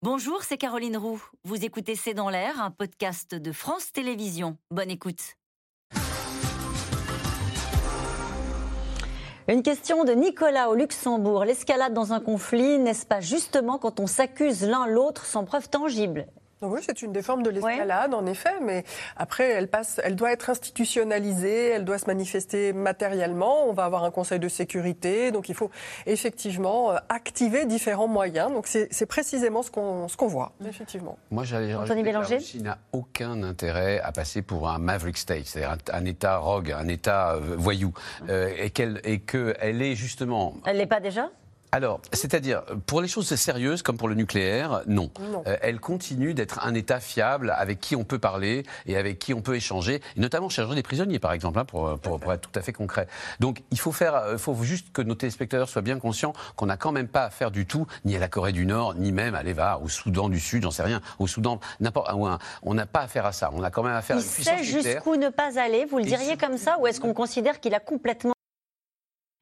Bonjour, c'est Caroline Roux. Vous écoutez C'est dans l'air, un podcast de France Télévisions. Bonne écoute. Une question de Nicolas au Luxembourg. L'escalade dans un conflit, n'est-ce pas justement quand on s'accuse l'un l'autre sans preuve tangible? Oui, c'est une des formes de l'escalade, en effet, mais après, elle, passe, elle doit être institutionnalisée, elle doit se manifester matériellement. On va avoir un conseil de sécurité, donc il faut effectivement euh, activer différents moyens. Donc c'est précisément ce qu'on ce qu'on voit, effectivement. Moi, j'allais Anthony Bélanger La Russie n'a aucun intérêt à passer pour un Maverick State, c'est-à-dire un, État rogue, un État euh, voyou, euh, et qu'elle et qu'elle est justement. Elle l'est pas déjà? Alors, c'est-à-dire, pour les choses sérieuses, comme pour le nucléaire, non. Euh, elle continue d'être un État fiable avec qui on peut parler et avec qui on peut échanger, et notamment chercher des prisonniers, par exemple, hein, pour, pour, être tout à fait concret. Donc, il faut faire, il euh, faut juste que nos téléspectateurs soient bien conscients qu'on n'a quand même pas à faire du tout, ni à la Corée du Nord, ni même à l'EVA, au Soudan du Sud, j'en sais rien, au Soudan, n'importe On n'a pas affaire à ça. On a quand même affaire à une puissance Il sait jusqu'où ne pas aller, vous le diriez comme ça, ou est-ce qu'on considère qu'il a complètement